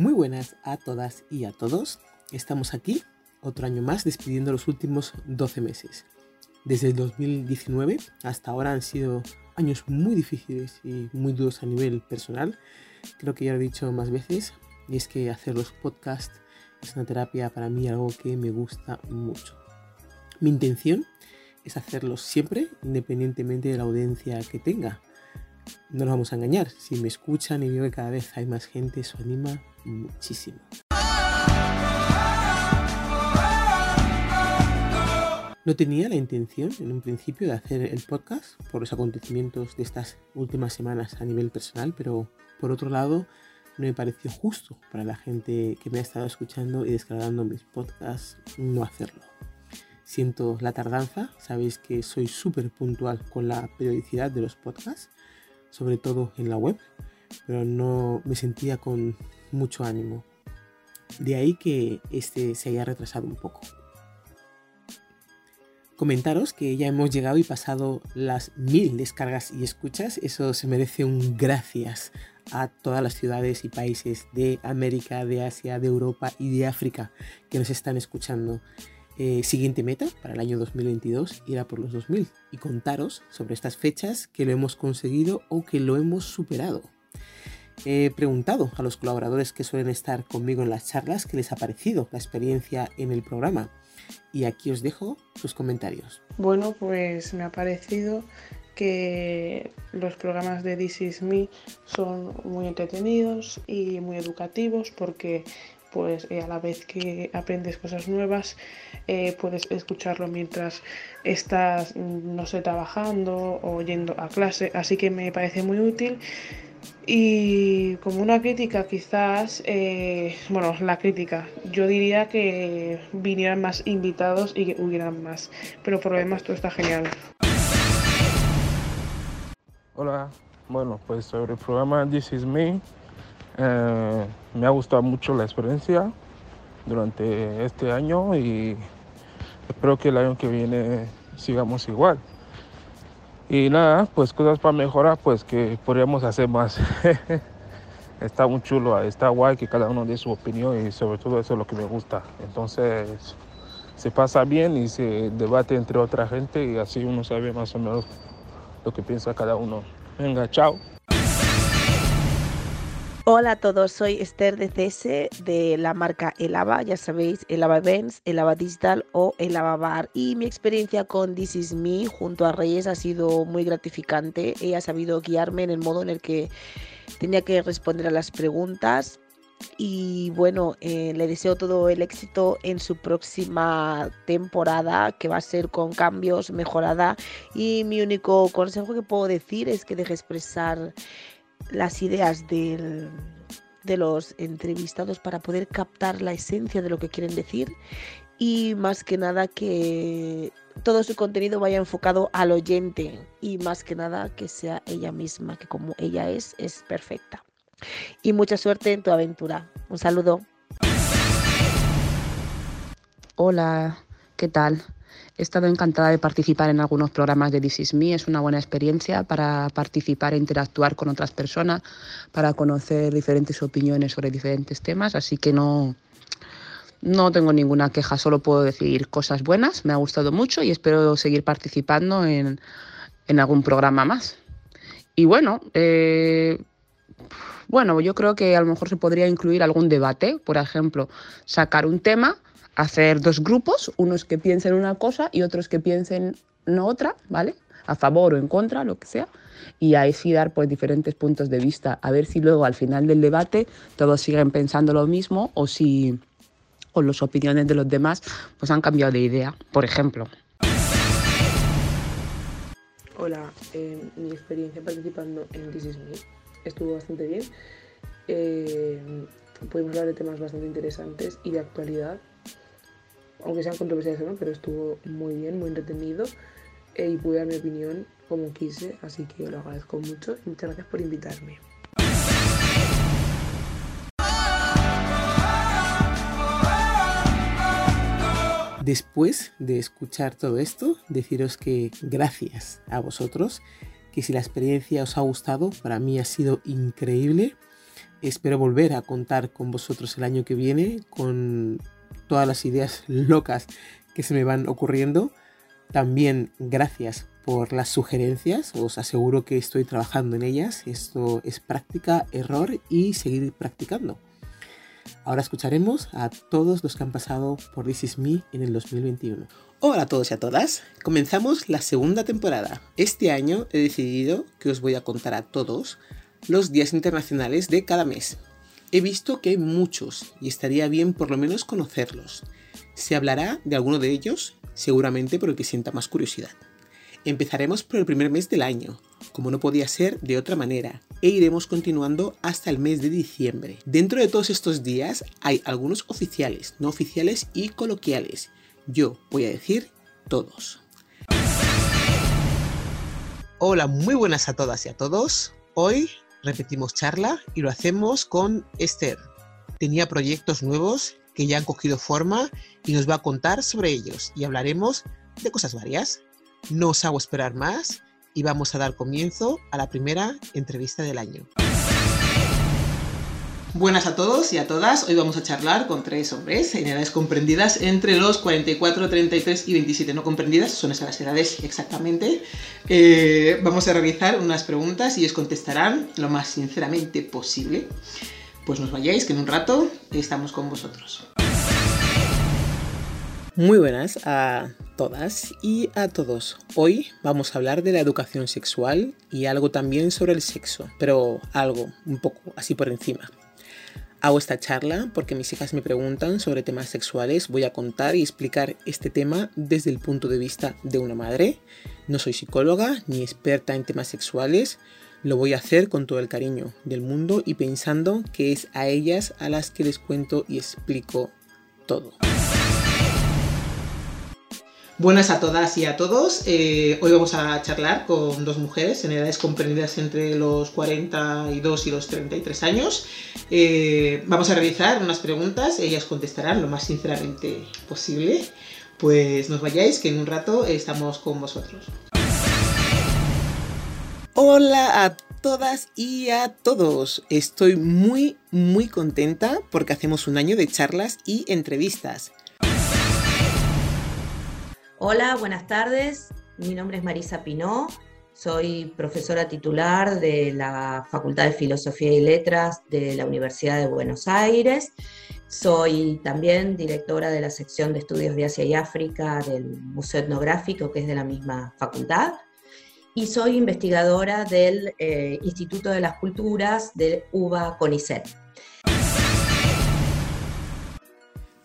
Muy buenas a todas y a todos. Estamos aquí otro año más despidiendo los últimos 12 meses. Desde el 2019 hasta ahora han sido años muy difíciles y muy duros a nivel personal. Creo que ya lo he dicho más veces y es que hacer los podcasts es una terapia para mí algo que me gusta mucho. Mi intención es hacerlos siempre independientemente de la audiencia que tenga. No nos vamos a engañar, si me escuchan y veo que cada vez hay más gente, eso anima muchísimo. No tenía la intención en un principio de hacer el podcast por los acontecimientos de estas últimas semanas a nivel personal, pero por otro lado no me pareció justo para la gente que me ha estado escuchando y descargando mis podcasts no hacerlo. Siento la tardanza, sabéis que soy súper puntual con la periodicidad de los podcasts, sobre todo en la web, pero no me sentía con mucho ánimo. De ahí que este se haya retrasado un poco. Comentaros que ya hemos llegado y pasado las mil descargas y escuchas. Eso se merece un gracias a todas las ciudades y países de América, de Asia, de Europa y de África que nos están escuchando. Eh, siguiente meta para el año 2022 irá por los 2000 y contaros sobre estas fechas que lo hemos conseguido o que lo hemos superado. He preguntado a los colaboradores que suelen estar conmigo en las charlas qué les ha parecido la experiencia en el programa y aquí os dejo sus comentarios. Bueno, pues me ha parecido que los programas de This Is Me son muy entretenidos y muy educativos porque pues eh, a la vez que aprendes cosas nuevas eh, puedes escucharlo mientras estás no sé trabajando o yendo a clase. Así que me parece muy útil. Y como una crítica quizás, eh, bueno, la crítica, yo diría que vinieran más invitados y que hubieran más, pero por lo demás todo está genial. Hola, bueno, pues sobre el programa This Is Me, me ha gustado mucho la experiencia durante este año y espero que el año que viene sigamos igual. Y nada, pues cosas para mejorar, pues que podríamos hacer más. está muy chulo, está guay que cada uno dé su opinión y sobre todo eso es lo que me gusta. Entonces se pasa bien y se debate entre otra gente y así uno sabe más o menos lo que piensa cada uno. Venga, chao. Hola a todos, soy Esther de CS de la marca Elava, ya sabéis, Elava Events, Elava Digital o Elava Bar. Y mi experiencia con This Is Me junto a Reyes ha sido muy gratificante. Ella ha sabido guiarme en el modo en el que tenía que responder a las preguntas. Y bueno, eh, le deseo todo el éxito en su próxima temporada, que va a ser con cambios, mejorada. Y mi único consejo que puedo decir es que deje expresar las ideas de los entrevistados para poder captar la esencia de lo que quieren decir y más que nada que todo su contenido vaya enfocado al oyente y más que nada que sea ella misma, que como ella es, es perfecta. Y mucha suerte en tu aventura. Un saludo. Hola, ¿qué tal? He estado encantada de participar en algunos programas de This Is Me. Es una buena experiencia para participar e interactuar con otras personas, para conocer diferentes opiniones sobre diferentes temas. Así que no, no tengo ninguna queja, solo puedo decir cosas buenas. Me ha gustado mucho y espero seguir participando en, en algún programa más. Y bueno, eh, bueno, yo creo que a lo mejor se podría incluir algún debate, por ejemplo, sacar un tema hacer dos grupos, unos que piensen una cosa y otros que piensen en otra, ¿vale? A favor o en contra, lo que sea. Y ahí sí dar pues diferentes puntos de vista, a ver si luego al final del debate todos siguen pensando lo mismo o si con las opiniones de los demás pues han cambiado de idea, por ejemplo. Hola, mi experiencia participando en This Is Me estuvo bastante bien. Eh, pudimos hablar de temas bastante interesantes y de actualidad aunque sean controversiales no, pero estuvo muy bien, muy entretenido eh, y pude dar mi opinión como quise, así que lo agradezco mucho y muchas gracias por invitarme. Después de escuchar todo esto, deciros que gracias a vosotros, que si la experiencia os ha gustado, para mí ha sido increíble Espero volver a contar con vosotros el año que viene con todas las ideas locas que se me van ocurriendo. También gracias por las sugerencias, os aseguro que estoy trabajando en ellas. Esto es práctica, error y seguir practicando. Ahora escucharemos a todos los que han pasado por This Is Me en el 2021. Hola a todos y a todas, comenzamos la segunda temporada. Este año he decidido que os voy a contar a todos los días internacionales de cada mes. He visto que hay muchos y estaría bien por lo menos conocerlos. Se hablará de alguno de ellos, seguramente por el que sienta más curiosidad. Empezaremos por el primer mes del año, como no podía ser de otra manera, e iremos continuando hasta el mes de diciembre. Dentro de todos estos días hay algunos oficiales, no oficiales y coloquiales. Yo voy a decir todos. Hola, muy buenas a todas y a todos. Hoy repetimos charla y lo hacemos con Esther. Tenía proyectos nuevos que ya han cogido forma y nos va a contar sobre ellos y hablaremos de cosas varias. No os hago esperar más y vamos a dar comienzo a la primera entrevista del año. Buenas a todos y a todas. Hoy vamos a charlar con tres hombres en edades comprendidas entre los 44, 33 y 27. No comprendidas, son esas edades exactamente. Eh, vamos a realizar unas preguntas y os contestarán lo más sinceramente posible. Pues nos vayáis, que en un rato estamos con vosotros. Muy buenas a todas y a todos. Hoy vamos a hablar de la educación sexual y algo también sobre el sexo, pero algo, un poco así por encima. Hago esta charla porque mis hijas me preguntan sobre temas sexuales. Voy a contar y explicar este tema desde el punto de vista de una madre. No soy psicóloga ni experta en temas sexuales. Lo voy a hacer con todo el cariño del mundo y pensando que es a ellas a las que les cuento y explico todo. Buenas a todas y a todos. Eh, hoy vamos a charlar con dos mujeres en edades comprendidas entre los 42 y los 33 años. Eh, vamos a realizar unas preguntas, ellas contestarán lo más sinceramente posible. Pues nos vayáis, que en un rato estamos con vosotros. Hola a todas y a todos. Estoy muy, muy contenta porque hacemos un año de charlas y entrevistas. Hola, buenas tardes. Mi nombre es Marisa Pinó. Soy profesora titular de la Facultad de Filosofía y Letras de la Universidad de Buenos Aires. Soy también directora de la sección de estudios de Asia y África del Museo Etnográfico, que es de la misma facultad. Y soy investigadora del eh, Instituto de las Culturas de UBA CONICET.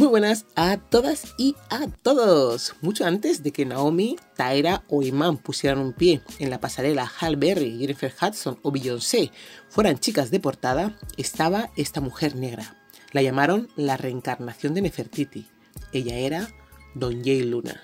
Muy buenas a todas y a todos. Mucho antes de que Naomi, Tyra o Iman pusieran un pie en la pasarela Hal Berry, Jennifer Hudson o Beyoncé fueran chicas de portada, estaba esta mujer negra. La llamaron la reencarnación de Nefertiti. Ella era Don Jay Luna.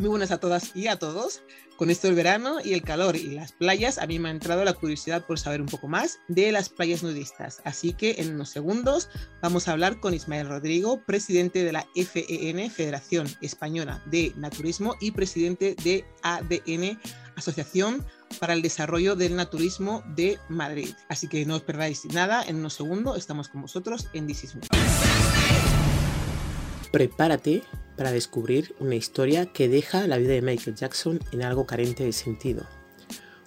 Muy buenas a todas y a todos. Con esto del verano y el calor y las playas, a mí me ha entrado la curiosidad por saber un poco más de las playas nudistas. Así que en unos segundos vamos a hablar con Ismael Rodrigo, presidente de la FEN, Federación Española de Naturismo, y presidente de ADN, Asociación para el Desarrollo del Naturismo de Madrid. Así que no os perdáis nada, en unos segundos estamos con vosotros en This Prepárate para descubrir una historia que deja la vida de Michael Jackson en algo carente de sentido.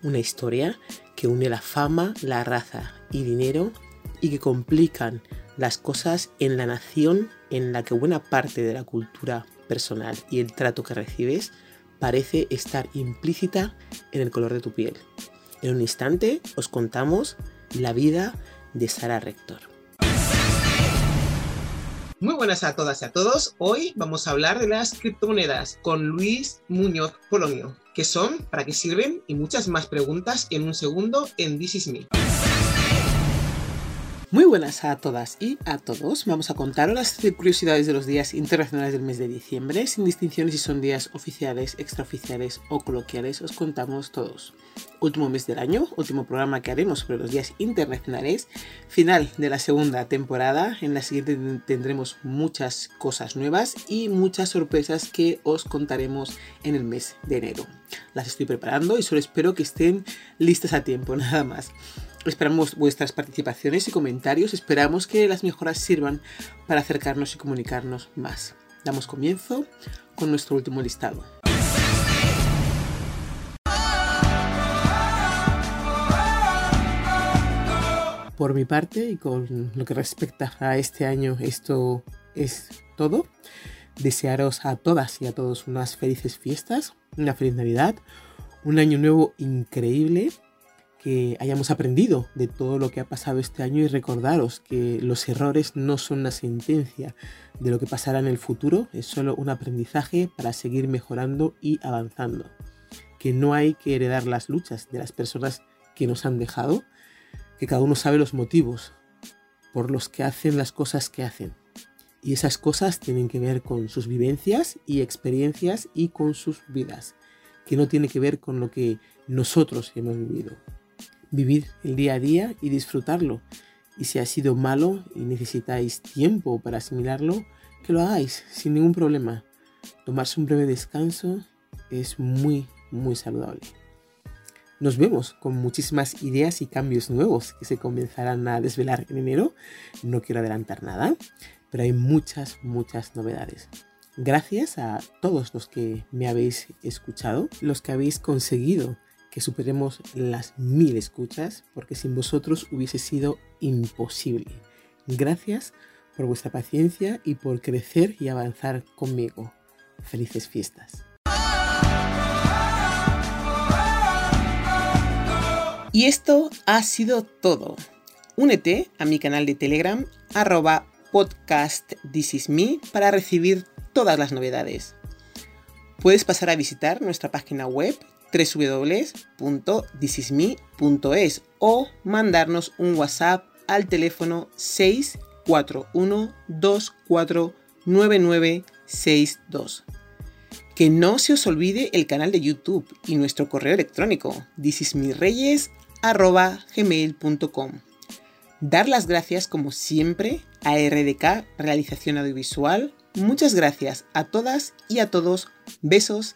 Una historia que une la fama, la raza y dinero y que complican las cosas en la nación en la que buena parte de la cultura personal y el trato que recibes parece estar implícita en el color de tu piel. En un instante os contamos la vida de Sara Rector. Muy buenas a todas y a todos. Hoy vamos a hablar de las criptomonedas con Luis Muñoz Polonio. ¿Qué son? ¿Para qué sirven? Y muchas más preguntas en un segundo en This Is Me. Muy buenas a todas y a todos. Vamos a contaros las curiosidades de los días internacionales del mes de diciembre, sin distinciones si son días oficiales, extraoficiales o coloquiales, os contamos todos. Último mes del año, último programa que haremos sobre los días internacionales, final de la segunda temporada. En la siguiente tendremos muchas cosas nuevas y muchas sorpresas que os contaremos en el mes de enero. Las estoy preparando y solo espero que estén listas a tiempo, nada más. Esperamos vuestras participaciones y comentarios. Esperamos que las mejoras sirvan para acercarnos y comunicarnos más. Damos comienzo con nuestro último listado. Por mi parte y con lo que respecta a este año, esto es todo. Desearos a todas y a todos unas felices fiestas, una feliz Navidad, un año nuevo increíble, que hayamos aprendido de todo lo que ha pasado este año y recordaros que los errores no son una sentencia de lo que pasará en el futuro, es solo un aprendizaje para seguir mejorando y avanzando. Que no hay que heredar las luchas de las personas que nos han dejado, que cada uno sabe los motivos por los que hacen las cosas que hacen. Y esas cosas tienen que ver con sus vivencias y experiencias y con sus vidas, que no tiene que ver con lo que nosotros hemos vivido. Vivir el día a día y disfrutarlo. Y si ha sido malo y necesitáis tiempo para asimilarlo, que lo hagáis sin ningún problema. Tomarse un breve descanso es muy, muy saludable. Nos vemos con muchísimas ideas y cambios nuevos que se comenzarán a desvelar en enero. No quiero adelantar nada, pero hay muchas, muchas novedades. Gracias a todos los que me habéis escuchado, los que habéis conseguido que superemos las mil escuchas, porque sin vosotros hubiese sido imposible. Gracias por vuestra paciencia y por crecer y avanzar conmigo. Felices fiestas. Y esto ha sido todo. Únete a mi canal de Telegram arroba podcast This Is Me para recibir todas las novedades. Puedes pasar a visitar nuestra página web www.thisisme.es o mandarnos un WhatsApp al teléfono 641249962. Que no se os olvide el canal de YouTube y nuestro correo electrónico thisismireyes.gmail.com Dar las gracias como siempre a RDK Realización Audiovisual. Muchas gracias a todas y a todos. Besos